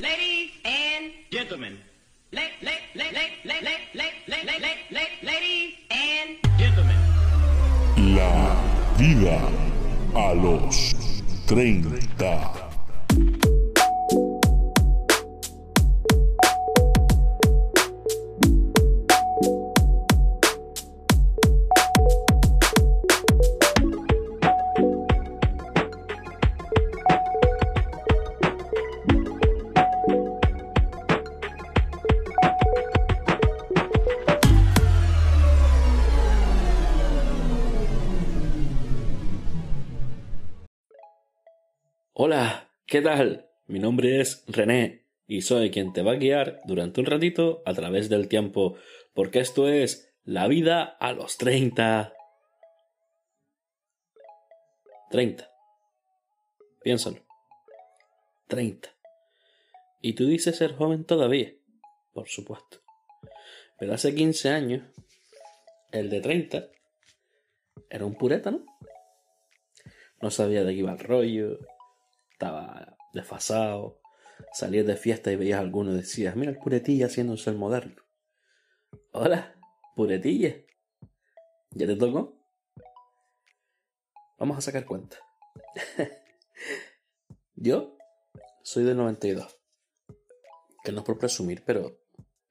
Ladies and gentlemen. La la ladies and gentlemen. La vida a los 30. ¿Qué tal? Mi nombre es René y soy quien te va a guiar durante un ratito a través del tiempo, porque esto es la vida a los 30. 30. Piénsalo. 30. Y tú dices ser joven todavía, por supuesto. Pero hace 15 años, el de 30 era un pureta, ¿no? No sabía de qué iba el rollo, estaba desfasado. Salías de fiesta y veías a alguno y decías, mira el puretilla haciéndose el moderno. Hola, puretilla. ¿Ya te tocó? Vamos a sacar cuenta. Yo soy del 92. Que no es por presumir, pero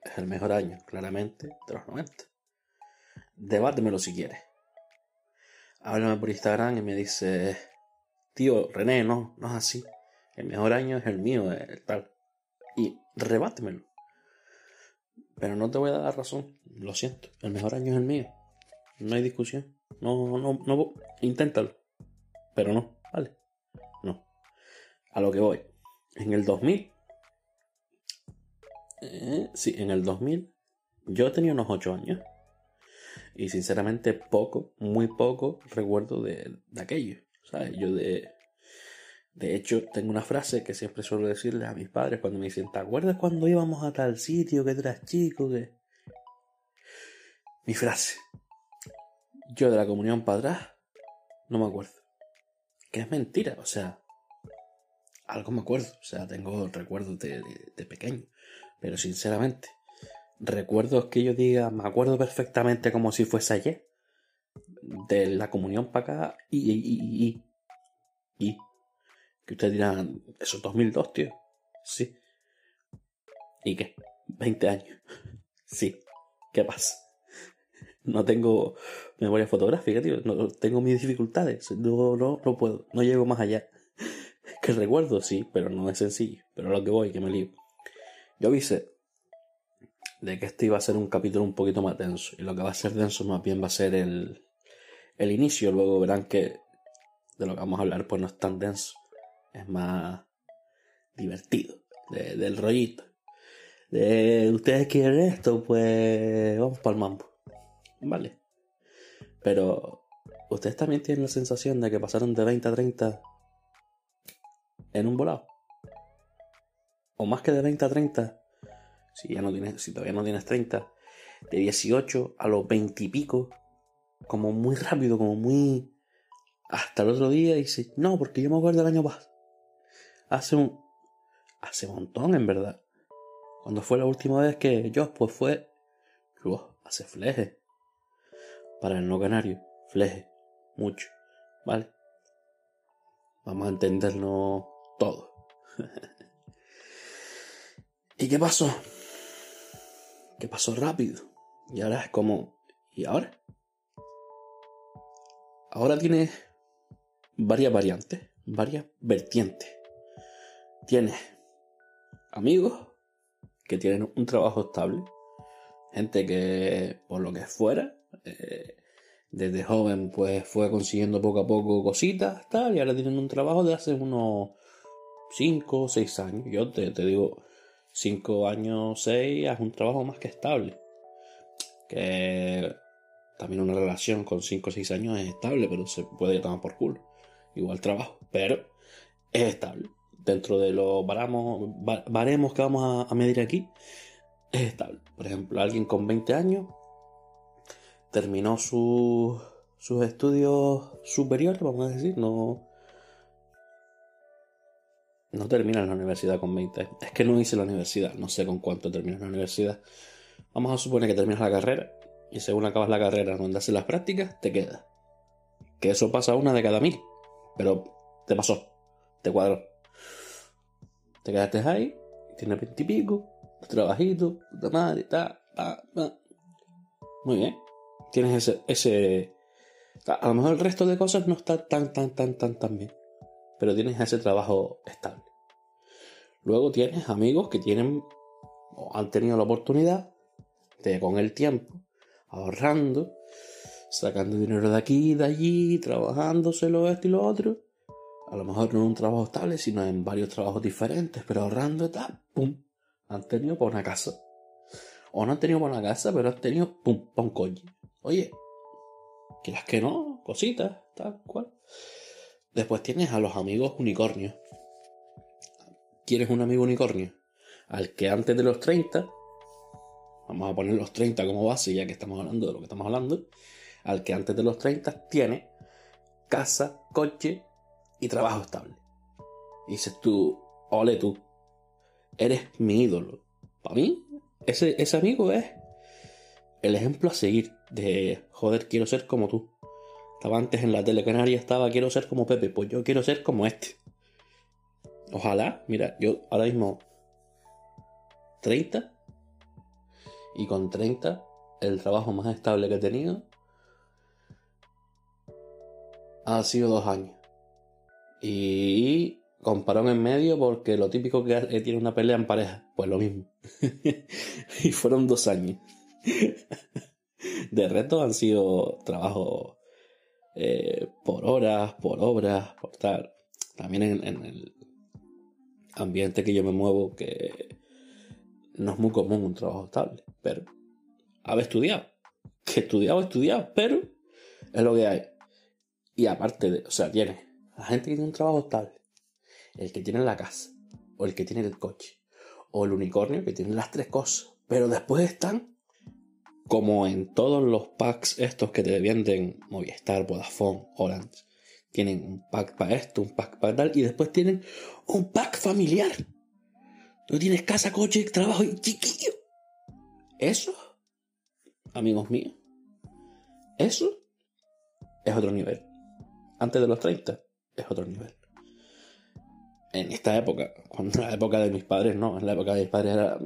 es el mejor año, claramente, de los 90. Debátemelo si quieres. Háblame por Instagram y me dice, tío, René, no, no es así. El mejor año es el mío, el tal. Y rebátemelo. Pero no te voy a dar razón, lo siento. El mejor año es el mío. No hay discusión. No, no, no, inténtalo. Pero no, vale. No. A lo que voy. En el 2000. Eh, sí, en el 2000. Yo tenía unos 8 años. Y sinceramente poco, muy poco recuerdo de, de aquello. ¿Sabes? Yo de... De hecho, tengo una frase que siempre suelo decirle a mis padres cuando me dicen, ¿te acuerdas cuando íbamos a tal sitio que eras chico? Que... Mi frase. Yo de la comunión para atrás no me acuerdo. Que es mentira, o sea, algo me acuerdo, o sea, tengo recuerdos de, de, de pequeño, pero sinceramente, recuerdos que yo diga, me acuerdo perfectamente como si fuese ayer, de la comunión para acá y, y, y, y, y, que ustedes dirán, eso es 2002, tío, sí, ¿y qué? 20 años, sí, ¿qué pasa? No tengo memoria fotográfica, tío. No, tengo mis dificultades. No, no, no puedo. No llego más allá. Que recuerdo, sí, pero no es sencillo. Pero lo que voy, que me lío. Yo avisé de que este iba a ser un capítulo un poquito más denso. Y lo que va a ser denso más bien va a ser el, el inicio. Luego verán que de lo que vamos a hablar pues no es tan denso. Es más divertido. De, del rollito. De ustedes quieren esto, pues vamos para el mambo. Vale. Pero ustedes también tienen la sensación de que pasaron de 20 a 30 en un volado. O más que de 20 a 30, si ya no tienes, si todavía no tienes 30, de 18 a los 20 y pico, como muy rápido, como muy hasta el otro día dices, no, porque yo me acuerdo del año pasado. Hace un hace un montón en verdad. Cuando fue la última vez que yo pues fue hace fleje para el no canario, fleje, mucho, ¿vale? Vamos a entendernos todo. ¿Y qué pasó? ¿Qué pasó rápido? Y ahora es como, ¿y ahora? Ahora tiene varias variantes, varias vertientes. Tienes amigos que tienen un trabajo estable, gente que por lo que fuera eh, desde joven pues fue consiguiendo poco a poco cositas tal y ahora tienen un trabajo de hace unos 5 o 6 años. Yo te, te digo 5 años 6 es un trabajo más que estable. Que también una relación con 5 o 6 años es estable pero se puede tomar por culo. Igual trabajo pero es estable dentro de los baramos, baremos que vamos a, medir aquí es estable por ejemplo alguien con 20 años terminó su, sus estudios superiores, vamos a decir, no... no terminas la universidad con 20. Es que no hice la universidad, no sé con cuánto terminas la universidad. Vamos a suponer que terminas la carrera y según acabas la carrera donde haces las prácticas, te quedas. Que eso pasa una de cada mil. Pero te pasó, te cuadró. Te quedaste ahí, tienes veintipico, trabajito, puta madre, ta, ta, ta. Muy bien. Tienes ese, ese. A lo mejor el resto de cosas no está tan, tan, tan, tan, tan bien. Pero tienes ese trabajo estable. Luego tienes amigos que tienen o han tenido la oportunidad de con el tiempo, ahorrando, sacando dinero de aquí y de allí, trabajándoselo esto y lo otro. A lo mejor no en un trabajo estable, sino en varios trabajos diferentes, pero ahorrando y pum, han tenido para una casa. O no han tenido para una casa, pero han tenido pum, para un coche. Oye, quieras que no, cositas, tal cual. Después tienes a los amigos unicornios. ¿Quieres un amigo unicornio? Al que antes de los 30, vamos a poner los 30 como base, ya que estamos hablando de lo que estamos hablando, al que antes de los 30 tiene casa, coche y trabajo estable. Dices tú, ole tú, eres mi ídolo. Para mí, ese, ese amigo es el ejemplo a seguir de, joder, quiero ser como tú. Estaba antes en la tele canaria, estaba, quiero ser como Pepe, pues yo quiero ser como este. Ojalá, mira, yo ahora mismo 30 y con 30 el trabajo más estable que he tenido ha sido dos años. Y con parón en medio porque lo típico que tiene una pelea en pareja, pues lo mismo. y fueron dos años. de reto han sido trabajos eh, por horas, por obras, por tal. También en, el ambiente que yo me muevo, que no es muy común un trabajo estable, pero haber estudiado. Que estudiado, estudiado, pero es lo que hay. Y aparte de, o sea, tiene la gente que tiene un trabajo estable, el que tiene la casa, o el que tiene el coche, o el unicornio que tiene las tres cosas. Pero después están como en todos los packs estos que te venden Movistar, Vodafone, Orange. Tienen un pack para esto, un pack para tal, y después tienen un pack familiar. Tú tienes casa, coche, trabajo y chiquillo. Eso, amigos míos, eso es otro nivel. Antes de los 30 es otro nivel. En esta época, cuando la época de mis padres, no, en la época de mis padres era,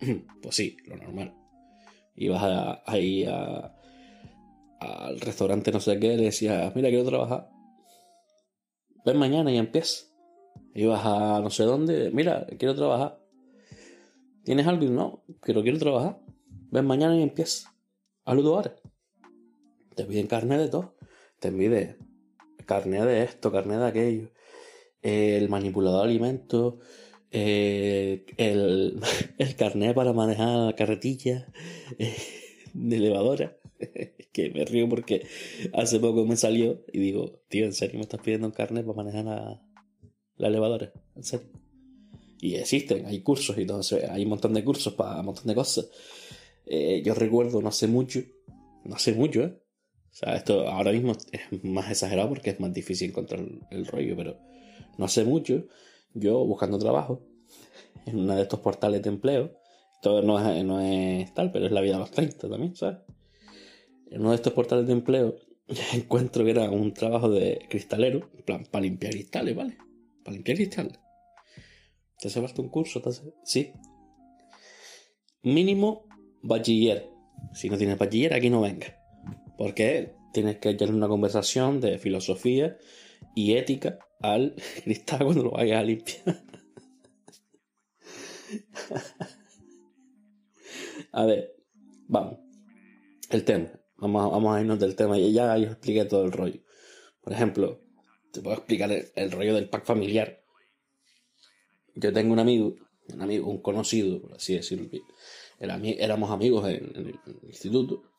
pues sí, lo normal ibas ahí al restaurante no sé qué, le decías, mira, quiero trabajar. Ven mañana y empieza. Ibas a no sé dónde, mira, quiero trabajar. ¿Tienes algo? No, pero quiero trabajar. Ven mañana y empieza. Hazlo. Te piden carne de todo. Te piden carne de esto, carne de aquello. El manipulador de alimentos. Eh, el, el carnet para manejar la carretilla eh, de elevadora. que me río porque hace poco me salió y digo, tío, ¿en serio me estás pidiendo un carnet para manejar la, la elevadora? ¿En serio? Y existen, hay cursos y todo, hay un montón de cursos para un montón de cosas. Eh, yo recuerdo, no hace mucho, no hace mucho, ¿eh? O sea, esto ahora mismo es más exagerado porque es más difícil encontrar el rollo, pero no hace mucho yo buscando trabajo en uno de estos portales de empleo. Esto no es, no es tal, pero es la vida de los 30 también, ¿sabes? En uno de estos portales de empleo encuentro que era un trabajo de cristalero, en plan, para limpiar cristales, ¿vale? Para limpiar cristales. ¿Te hace falta un curso? Sí. Mínimo bachiller. Si no tienes bachiller, aquí no venga. Porque tienes que tener una conversación de filosofía y ética al cristal cuando lo vayas a limpiar. a ver, vamos. El tema. Vamos, vamos a irnos del tema. Y ya yo expliqué todo el rollo. Por ejemplo, te puedo explicar el, rollo del pack familiar. Yo tengo un amigo, un amigo, un conocido, por así decirlo. éramos amigos en, el, instituto.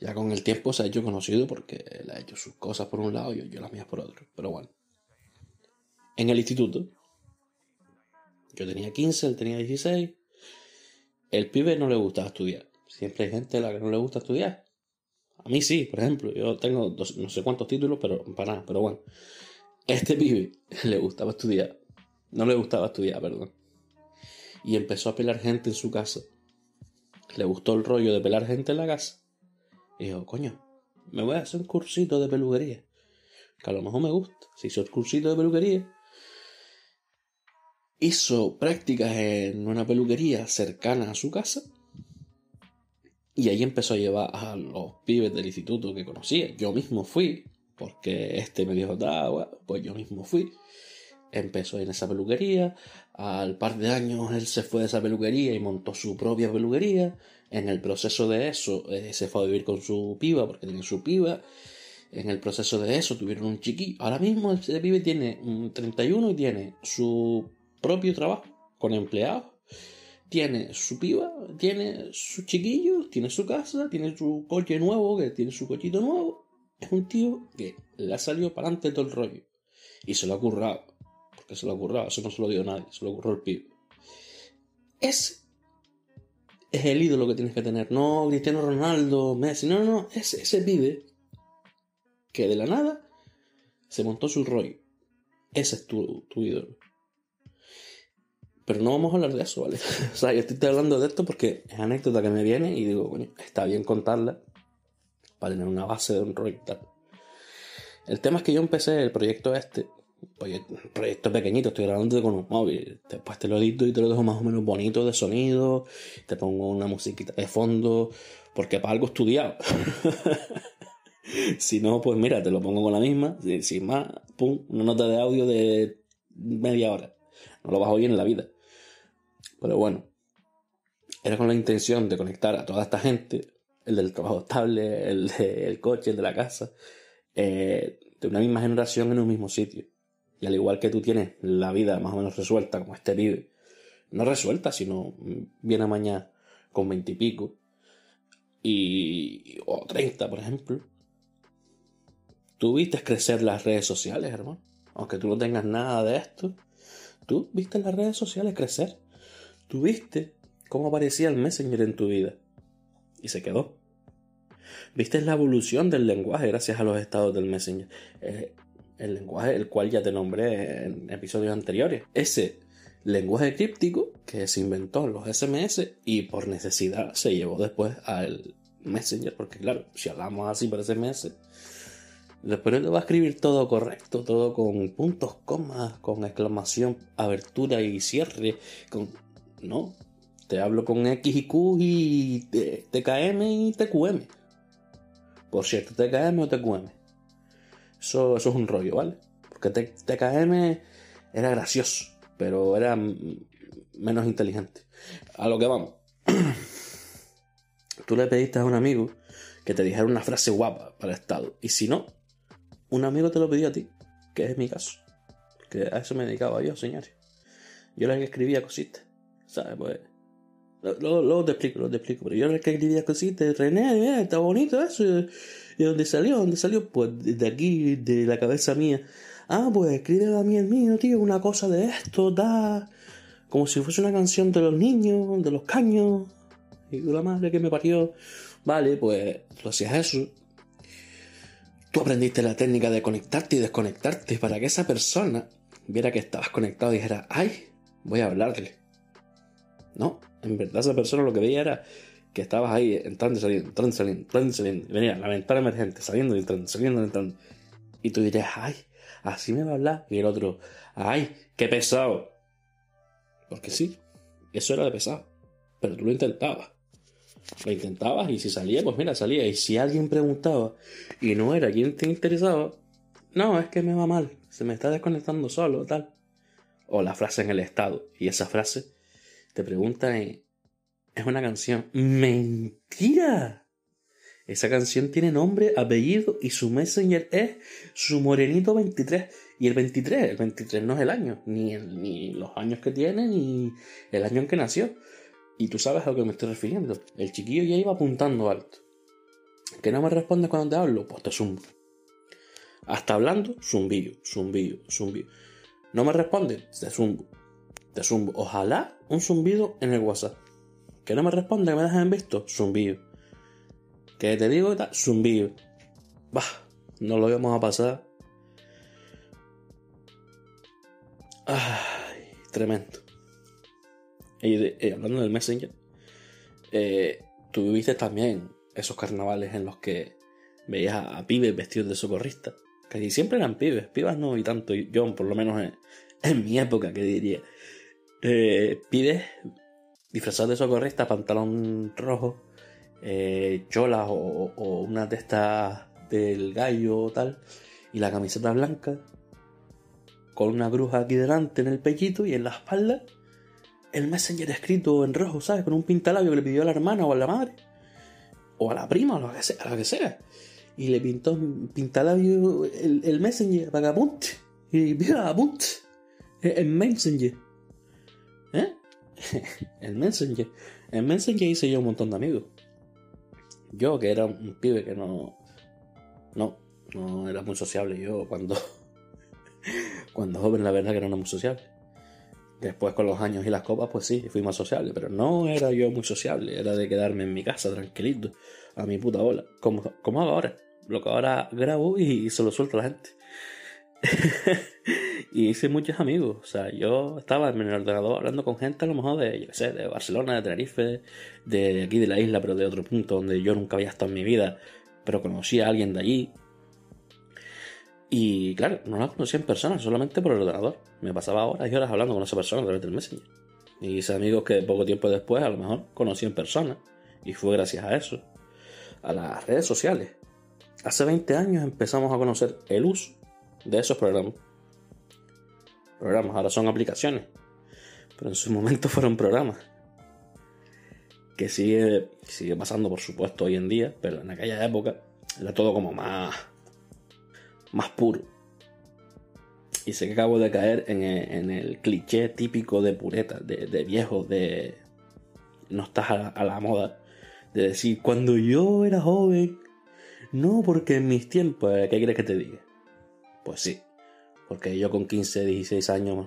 Ya con el tiempo se ha hecho conocido porque él ha hecho sus cosas por un lado y yo las mías por otro. Pero bueno. En el instituto yo tenía 15, él tenía 16. El pibe no le gustaba estudiar. Siempre hay gente a la que no le gusta estudiar. A mí sí, por ejemplo. Yo tengo no sé cuántos títulos, pero para nada, pero bueno. Este pibe le gustaba estudiar. No le gustaba estudiar, perdón. Y empezó a pelar gente en su casa. Le gustó el rollo de pelar gente en la casa. Y dijo, coño, me voy a hacer un cursito de peluquería. Que a lo mejor me gusta. Se hizo el cursito de peluquería. Hizo prácticas en una peluquería cercana a su casa. Y ahí empezó a llevar a los pibes del instituto que conocía. Yo mismo fui, porque este me dijo, agua, pues yo mismo fui. Empezó en esa peluquería. Al par de años él se fue de esa peluquería y montó su propia peluquería. En el proceso de eso eh, se fue a vivir con su piba, porque tenía su piba. En el proceso de eso tuvieron un chiquillo. Ahora mismo ese pibe tiene 31 y tiene su propio trabajo con empleados. Tiene su piba, tiene sus chiquillos, tiene su casa, tiene su coche nuevo, que tiene su cochito nuevo. Es un tío que le ha salido para adelante todo el rollo. Y se lo ha currado. Porque se lo currado, eso no se lo dio nadie, se lo curró el pibe. Es, es el ídolo que tienes que tener. No Cristiano Ronaldo, Messi, no, no, no. Es ese pibe que de la nada se montó su rollo. Ese es tu, tu ídolo. Pero no vamos a hablar de eso, ¿vale? o sea, yo estoy hablando de esto porque es anécdota que me viene y digo, bueno, está bien contarla para tener una base de un rollo y tal. El tema es que yo empecé el proyecto este, proyecto pequeñito, estoy grabando con un móvil, después te lo edito y te lo dejo más o menos bonito de sonido, te pongo una musiquita de fondo, porque para algo estudiado. si no, pues mira, te lo pongo con la misma, sin más, pum, una nota de audio de media hora. No lo vas a oír en la vida. Pero bueno, era con la intención de conectar a toda esta gente, el del trabajo estable, el del coche, el de la casa, eh, de una misma generación en un mismo sitio. Y al igual que tú tienes la vida más o menos resuelta, como este vive, no resuelta, sino viene mañana con veintipico, y, o treinta, por ejemplo. Tú viste crecer las redes sociales, hermano. Aunque tú no tengas nada de esto, tú viste las redes sociales crecer. Tú viste cómo aparecía el Messenger en tu vida. Y se quedó. Viste la evolución del lenguaje gracias a los estados del Messenger. Eh, el lenguaje el cual ya te nombré en episodios anteriores. Ese lenguaje críptico que se inventó en los SMS y por necesidad se llevó después al Messenger. Porque claro, si hablamos así por SMS, después él va a escribir todo correcto, todo con puntos, comas, con exclamación, abertura y cierre, con no, te hablo con X y Q y TKM y TQM. Por cierto, TKM o TQM. Eso, eso es un rollo, ¿vale? Porque TKM era gracioso, pero era menos inteligente. A lo que vamos. Tú le pediste a un amigo que te dijera una frase guapa para el Estado. Y si no, un amigo te lo pidió a ti, que es mi caso. Que a eso me dedicaba yo, señores. Yo era el que escribía cositas. ¿Sabes? Pues. Luego, te explico, luego te explico. Pero yo era el que escribía cositas. René, está bonito eso. ¿Y dónde salió? ¿Dónde salió? Pues de aquí, de la cabeza mía. Ah, pues escribe a mí el mío, tío, una cosa de esto, da. Como si fuese una canción de los niños, de los caños. Y la madre que me parió. Vale, pues lo hacías eso. Tú aprendiste la técnica de conectarte y desconectarte para que esa persona viera que estabas conectado y dijera, ay, voy a hablarle. No, en verdad esa persona lo que veía era que estabas ahí entrando y saliendo, entrando y saliendo, entrando y saliendo. Venía la ventana emergente, saliendo y entrando, saliendo y entrando. Y tú dirías, ay, así me va a hablar. Y el otro, ay, qué pesado. Porque sí, eso era de pesado. Pero tú lo intentabas. Lo intentabas y si salía, pues mira, salía. Y si alguien preguntaba y no era quien te interesaba, no, es que me va mal, se me está desconectando solo, tal. O la frase en el estado. Y esa frase te pregunta es una canción. ¡Mentira! Esa canción tiene nombre, apellido y su messenger es su morenito 23. Y el 23, el 23 no es el año, ni, ni los años que tiene, ni el año en que nació. Y tú sabes a lo que me estoy refiriendo. El chiquillo ya iba apuntando alto. ¿Que no me respondes cuando te hablo? Pues te zumbo. Hasta hablando, zumbillo, zumbillo, zumbillo. No me responde, te zumbo. Te zumbo. Ojalá un zumbido en el WhatsApp. Que no me responde, que me dejas en visto, zumbido. Que te digo zumbido. Bah, no lo íbamos a pasar. Ay, tremendo. Y, y hablando del Messenger, eh, tú viste también esos carnavales en los que veías a, pibes vestidos de socorrista. Casi siempre eran pibes, pibas no y tanto. Yo, por lo menos en, en mi época, que diría. Eh, pibes disfrazados de socorrista, pantalón rojo, eh, cholas o, una de estas del gallo o tal, y la camiseta blanca, con una bruja aquí delante en el pellito y en la espalda, el Messenger escrito en rojo, ¿sabes? Con un pintalabio que le pidió a la hermana o a la madre, o a la prima, o a lo que sea, a lo que sea. Y le pintó pintalabio el, Messenger para que apunte. Y mira, apunte. El Messenger. ¿Eh? el Messenger. En Messenger hice yo un montón de amigos. Yo, que era un pibe que no. No, no era muy sociable. Yo, cuando. cuando joven, la verdad que no era muy sociable. Después, con los años y las copas, pues sí, fui más sociable. Pero no era yo muy sociable. Era de quedarme en mi casa, tranquilito, a mi puta bola. Como, como hago ahora. Lo que ahora grabo y se lo suelto a la gente. y hice muchos amigos. O sea, yo estaba en el ordenador hablando con gente a lo mejor de, yo qué sé, de Barcelona, de Tenerife, de aquí de la isla, pero de otro punto donde yo nunca había estado en mi vida, pero conocí a alguien de allí. Y claro, no la conocía en persona, solamente por el ordenador. Me pasaba horas y horas hablando con esa persona a través del Messenger. Y hice amigos que poco tiempo después a lo mejor conocí en persona. Y fue gracias a eso. A las redes sociales. Hace 20 años empezamos a conocer el uso de esos programas. Programas, ahora son aplicaciones. Pero en su momento fueron programas. Que sigue, sigue pasando, por supuesto, hoy en día. Pero en aquella época era todo como más. más puro. Y sé que acabo de caer en el, en el cliché típico de pureta, de, de viejo, de. No estás a, a la moda. De decir, cuando yo era joven. No, porque en mis tiempos, ¿qué quieres que te diga? Pues sí, porque yo con 15, 16 años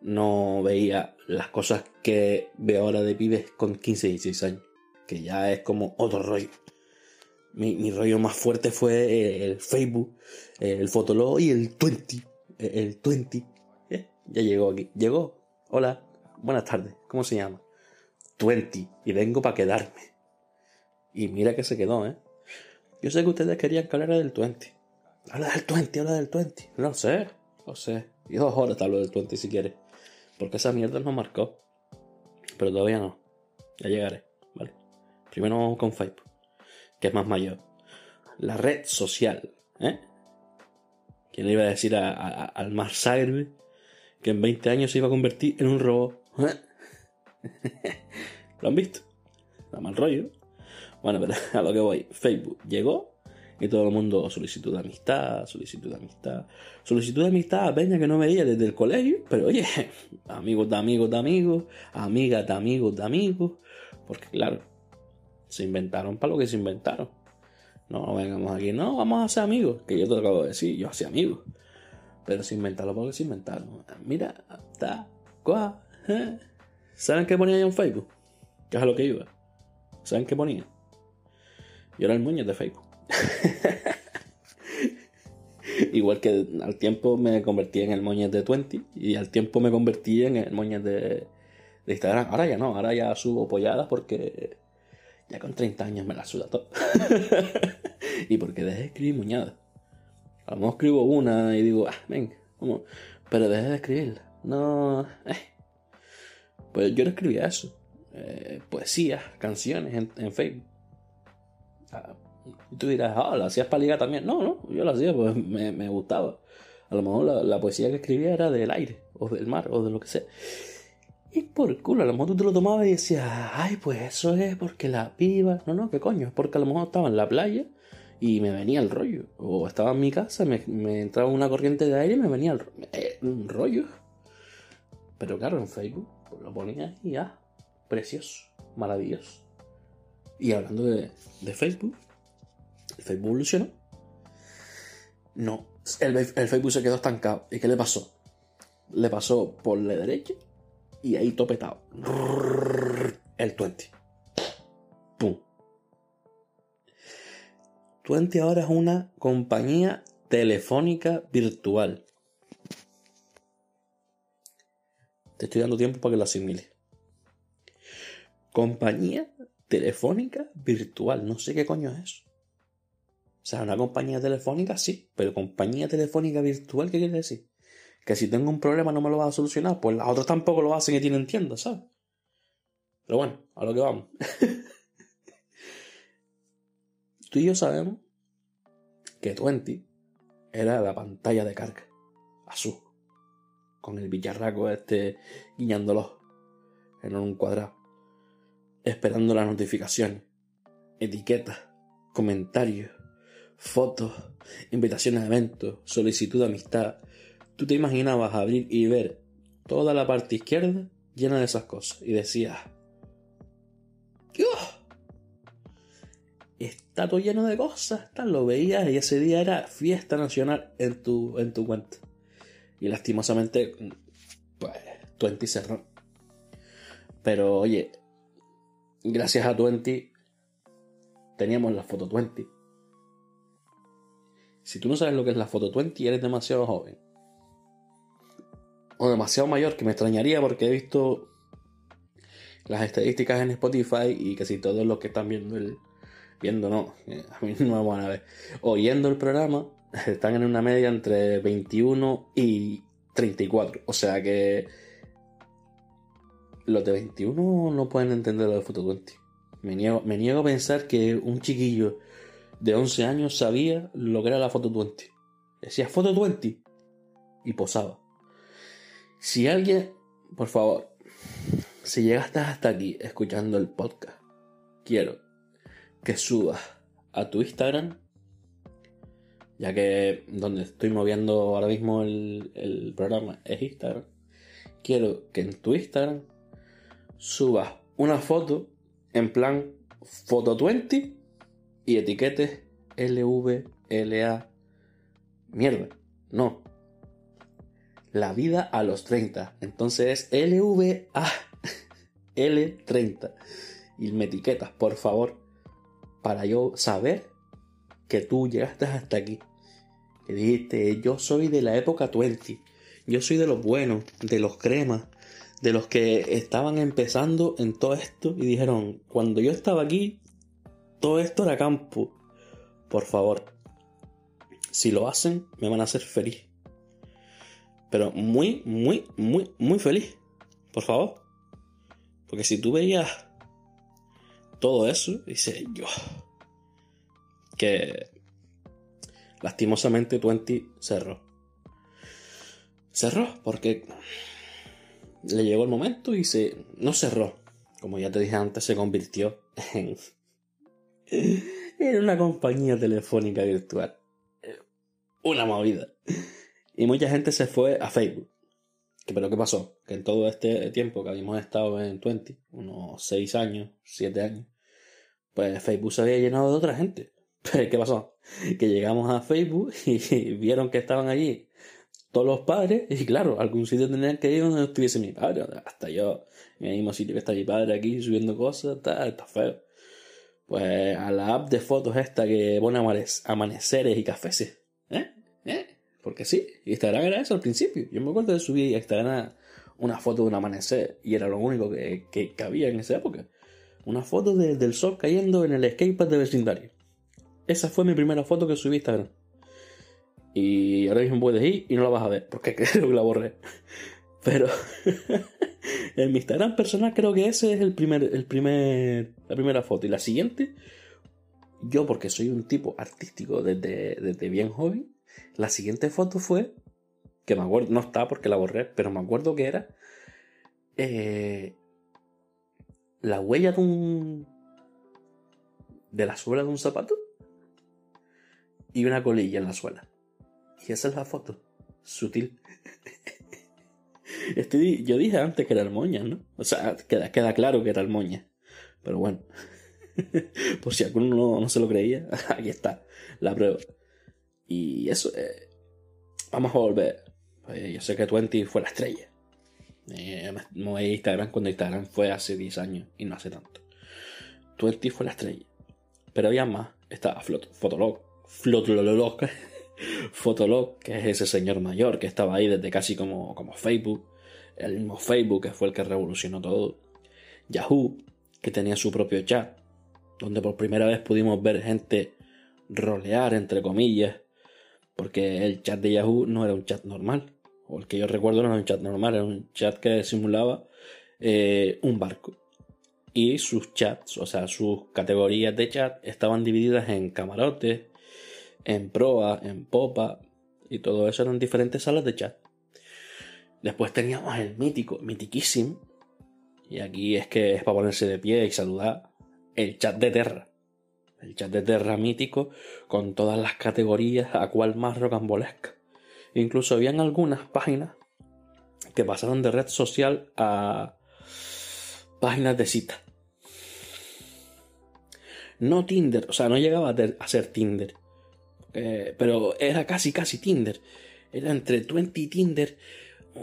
no veía las cosas que veo ahora de pibes con 15, 16 años, que ya es como otro rollo. Mi, mi rollo más fuerte fue el Facebook, el Fotolog y el 20. El 20. ¿eh? Ya llegó aquí. Llegó. Hola. Buenas tardes. ¿Cómo se llama? 20. Y vengo para quedarme. Y mira que se quedó, ¿eh? Yo sé que ustedes querían que hablara del 20. Habla del 20, habla del 20. No sé, lo sé. Y dos horas te hablo del 20 si quieres. Porque esa mierda nos marcó. Pero todavía no. Ya llegaré, ¿vale? Primero vamos con Facebook, que es más mayor. La red social, ¿eh? ¿Quién le iba a decir a, a- al Mark Zuckerberg que en 20 años se iba a convertir en un robot? ¿Eh? ¿Lo han visto? Da mal rollo. Bueno, pero a lo que voy. Facebook llegó y todo el mundo solicitud de amistad, solicitud de amistad, solicitud de amistad a peña que no veía desde el colegio, pero oye, amigos de amigos de amigos, amigas de amigos de amigos, porque claro, se inventaron para lo que se inventaron. No vengamos aquí, no, vamos a ser amigos, que yo te lo acabo de decir, yo hacía amigos, pero se inventaron para lo que se inventaron. Mira, está, cuá. ¿saben qué ponía yo en Facebook? Que es a lo que iba. ¿Saben qué ponía? Yo era el muñeco de Facebook. Igual que al tiempo me convertí en el moñez de 20 y al tiempo me convertí en el moñez de, Instagram. Ahora ya no, ahora ya subo polladas porque ya con 30 años me la suda todo. y porque dejé de escribir muñadas. A lo mejor escribo una y digo, ah, vamos. Pero dejé de escribirla. No, eh. Pues yo no escribía eso. Eh, poesías, canciones en, en Facebook. Ah, y tú dirás, ah, ¿la hacías para ligar también? No, no, yo la hacía, pues me, me gustaba. A lo mejor la, la poesía que escribía era del aire, o del mar, o de lo que sea. Y por culo, a lo mejor tú te lo tomabas y decías, ay, pues eso es porque la piba. No, no, ¿qué coño? Es porque a lo mejor estaba en la playa y me venía el rollo. O estaba en mi casa, me, me entraba una corriente de aire y me venía el ro- eh, un rollo. Pero claro, en Facebook pues lo ponías y ya, precioso, maravilloso. Y hablando de, de Facebook, el Facebook evolucionó. No, el, Facebook se quedó estancado. ¿Y qué le pasó? Le pasó por la derecha y ahí topetado. El 20. Pum. 20 ahora es una compañía telefónica virtual. te estoy dando tiempo para que lo asimiles. Compañía telefónica virtual. No sé qué coño es eso. Sea, una compañía telefónica sí, pero compañía telefónica virtual, ¿qué quiere decir? Que si tengo un problema no me lo vas a solucionar, pues las otras tampoco lo hacen y tienen tienda, ¿sabes? Pero bueno, a lo que vamos. Tú y yo sabemos que Twenty era la pantalla de carga, azul, con el bicharraco este guiñándolo en un cuadrado, esperando las notificaciones, etiquetas, comentarios, fotos, invitaciones a eventos, solicitud de amistad. Tú te imaginabas abrir y ver toda la parte izquierda llena de esas cosas y decías, ¡Dios! Está todo lleno de cosas, tal, lo veías y ese día era fiesta nacional en tu, en tu cuenta. Y lastimosamente, pues, Twenty cerró. Pero oye, gracias a Twenty teníamos la foto Twenty. Si tú no sabes lo que es la foto Twenty, eres demasiado joven. O demasiado mayor, que me extrañaría porque he visto las estadísticas en Spotify y casi todos los que están viendo el. Viendo, no, a mí no me van a ver. Oyendo el programa, están en una media entre 21 y 34. O sea que. Los de 21 no pueden entender lo de Foto 20. Me niego, me niego a pensar que un chiquillo de 11 años sabía lo que era la Foto 20. Decía Foto 20 y posaba. Si alguien, por favor, si llegaste hasta aquí escuchando el podcast, quiero que subas a tu Instagram, ya que donde estoy moviendo ahora mismo el, el programa es Instagram. Quiero que en tu Instagram subas una foto en plan foto 20 y etiquetes LVLA. Mierda, no. La vida a los 30. Entonces es LVA L30. Y me etiquetas, por favor, para yo saber que tú llegaste hasta aquí. Que dijiste, yo soy de la época 20. Yo soy de los buenos, de los cremas, de los que estaban empezando en todo esto y dijeron, cuando yo estaba aquí, todo esto era campo. Por favor, si lo hacen, me van a hacer feliz. Pero muy, muy, muy, muy feliz. Por favor. Porque si tú veías todo eso, dice yo. Que lastimosamente Twenty cerró. Cerró porque le llegó el momento y se. No cerró. Como ya te dije antes, se convirtió en. En una compañía telefónica virtual. Una movida. Y mucha gente se fue a Facebook. ¿Pero qué pasó? Que en todo este tiempo que habíamos estado en Twenty, unos 6 años, 7 años, pues Facebook se había llenado de otra gente. ¿Qué pasó? Que llegamos a Facebook y vieron que estaban allí todos los padres y claro, algún sitio tenían que ir donde estuviese mi padre. Hasta yo, en el mismo sitio que está mi padre aquí subiendo cosas, está, está feo. Pues a la app de fotos esta que pone amaneceres y cafés. ¿Eh? ¿Eh? Porque sí, Instagram era eso al principio. Yo me acuerdo de subir a Instagram una foto de un amanecer y era lo único que, que, había en esa época. Una foto del sol cayendo en el skatepark de vecindario. Esa fue mi primera foto que subí a Instagram. Y ahora mismo puedes ir y no la vas a ver, porque creo que la borré. Pero en mi Instagram personal creo que ese es el primer, el primer, la primera foto. Y la siguiente, yo porque soy un tipo artístico desde, desde bien joven, la siguiente foto fue, que me acuerdo, no está porque la borré, pero me acuerdo que era eh, la huella de un... de la suela de un zapato y una colilla en la suela. Y esa es la foto. Sutil. Este, yo dije antes que era el moña, ¿no? O sea, queda, queda claro que era el moña. Pero bueno. Por si alguno no, no, se lo creía, aquí está la prueba. Y eso, eh, vamos a volver. Eh, yo sé que Twenty fue la estrella. Eh, me voy a Instagram cuando Instagram fue hace 10 años y no hace tanto. Twenty fue la estrella. Pero había más. Estaba Fotolog. Fotolog. Fotolog, que es ese señor mayor que estaba ahí desde casi como, como Facebook. El mismo Facebook, que fue el que revolucionó todo. Yahoo, que tenía su propio chat, donde por primera vez pudimos ver gente rolear, entre comillas, porque el chat de Yahoo no era un chat normal, o el que yo recuerdo no era un chat normal, era un chat que simulaba eh, un barco. Y sus chats, o sea, sus categorías de chat estaban divididas en camarotes, en proa, en popa, y todo eso eran diferentes salas de chat. Después teníamos el mítico, mitiquísimo, y aquí es que es para ponerse de pie y saludar, el chat de Terra. El chat de Terra mítico, con todas las categorías, a cual más rocambolesca. Incluso habían algunas páginas que pasaron de red social a páginas de cita. No Tinder, o sea, no llegaba a ser Tinder, eh, pero era casi, casi Tinder. Era entre Twenty y Tinder,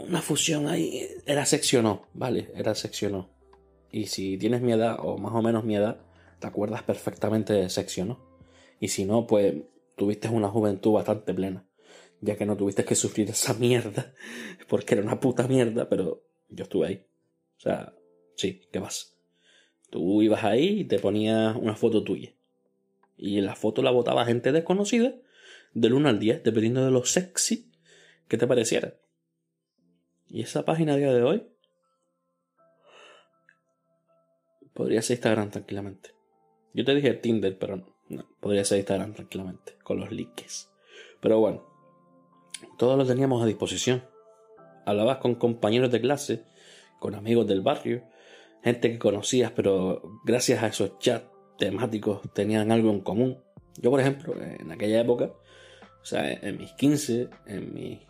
una fusión ahí. Era seccionó, ¿vale? Era seccionó. Y si tienes mi edad, o más o menos mi edad, te acuerdas perfectamente de seccionó. Y si no, pues tuviste una juventud bastante plena. Ya que no tuviste que sufrir esa mierda. Porque era una puta mierda, pero yo estuve ahí. O sea, sí, ¿qué vas? Tú ibas ahí y te ponías una foto tuya. Y en la foto la votaba gente desconocida del 1 al 10, dependiendo de lo sexy que te pareciera. Y esa página a día de hoy podría ser Instagram tranquilamente. Yo te dije Tinder, pero no, podría ser Instagram tranquilamente, con los links. Pero bueno, todo lo teníamos a disposición. Hablabas con compañeros de clase, con amigos del barrio, gente que conocías, pero gracias a esos chats temáticos tenían algo en común. Yo, por ejemplo, en aquella época, o sea, en mis 15, en mis.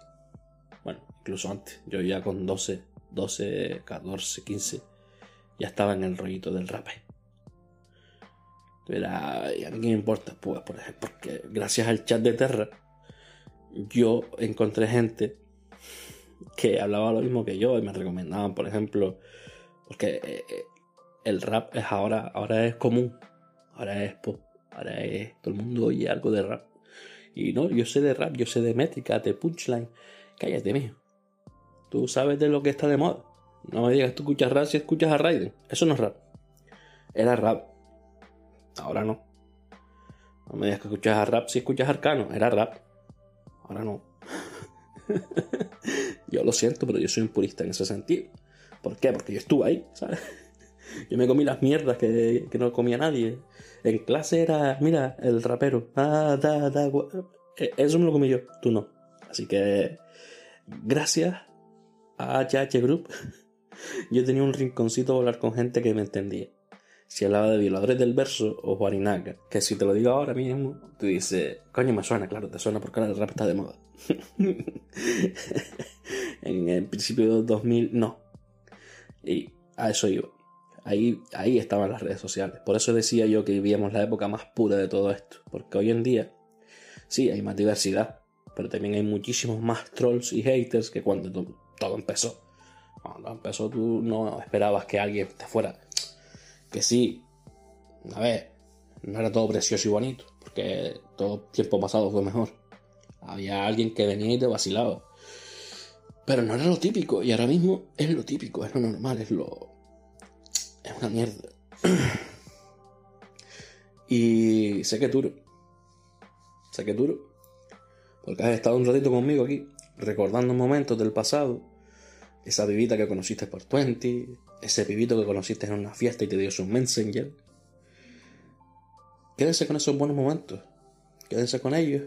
Bueno, incluso antes, yo ya con 12, 12, 14, 15, ya estaba en el rollito del rap. Era, y a mí qué me importa, pues, por ejemplo, porque gracias al chat de Terra, yo encontré gente que hablaba lo mismo que yo y me recomendaban, por ejemplo, porque eh, eh, el rap es ahora, ahora es común ahora es pop, ahora es todo el mundo oye algo de rap. Y no, yo sé de rap, yo sé de métrica, de punchline. Cállate, mijo. Tú sabes de lo que está de moda. No me digas, tú escuchas rap si escuchas a Raiden. Eso no es rap. Era rap. Ahora no. No me digas que escuchas a rap si escuchas Arcano. Era rap. Ahora no. yo lo siento, pero yo soy un purista en ese sentido. ¿Por qué? Porque yo estuve ahí, ¿sabes? Yo me comí las mierdas que, no comía nadie. En clase era, mira, el rapero. Ah, da, da, eh, Eso me lo comí yo, tú no. Así que, gracias a HH Group, yo tenía un rinconcito a hablar con gente que me entendía. Si hablaba de violadores del verso o Juaninaga, que si te lo digo ahora mismo, tú dices, coño, me suena, claro, te suena porque ahora el rap está de moda. en el principio de 2000, no. Y a eso iba. Ahí, ahí estaban las redes sociales. Por eso decía yo que vivíamos la época más pura de todo esto. Porque hoy en día, sí, hay más diversidad. Pero también hay muchísimos más trolls y haters que cuando todo empezó. Cuando empezó tú no esperabas que alguien te fuera. Que sí, a ver, no era todo precioso y bonito. Porque todo tiempo pasado fue mejor. Había alguien que venía y te vacilaba. Pero no era lo típico. Y ahora mismo es lo típico, es lo normal, es lo, es una mierda. y sé que duro. Sé que duro. Porque has estado un ratito conmigo aquí, recordando momentos del pasado. Esa pibita que conociste por Twenty. Ese pibito que conociste en una fiesta y te dio su messenger. Quédense con esos buenos momentos. Quédense con ellos.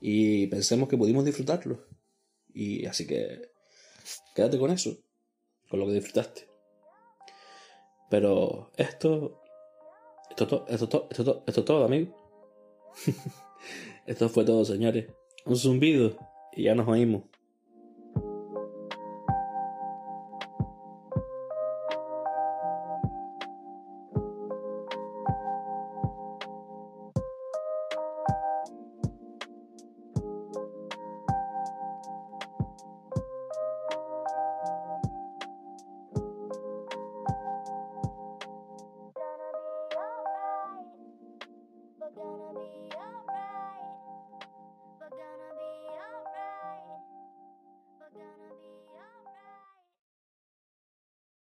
Y pensemos que pudimos disfrutarlos. Y así que quédate con eso. Con lo que disfrutaste. Pero esto. Esto, esto, esto, esto, todo, amigo. esto fue todo, señores. Un zumbido y ya nos oímos.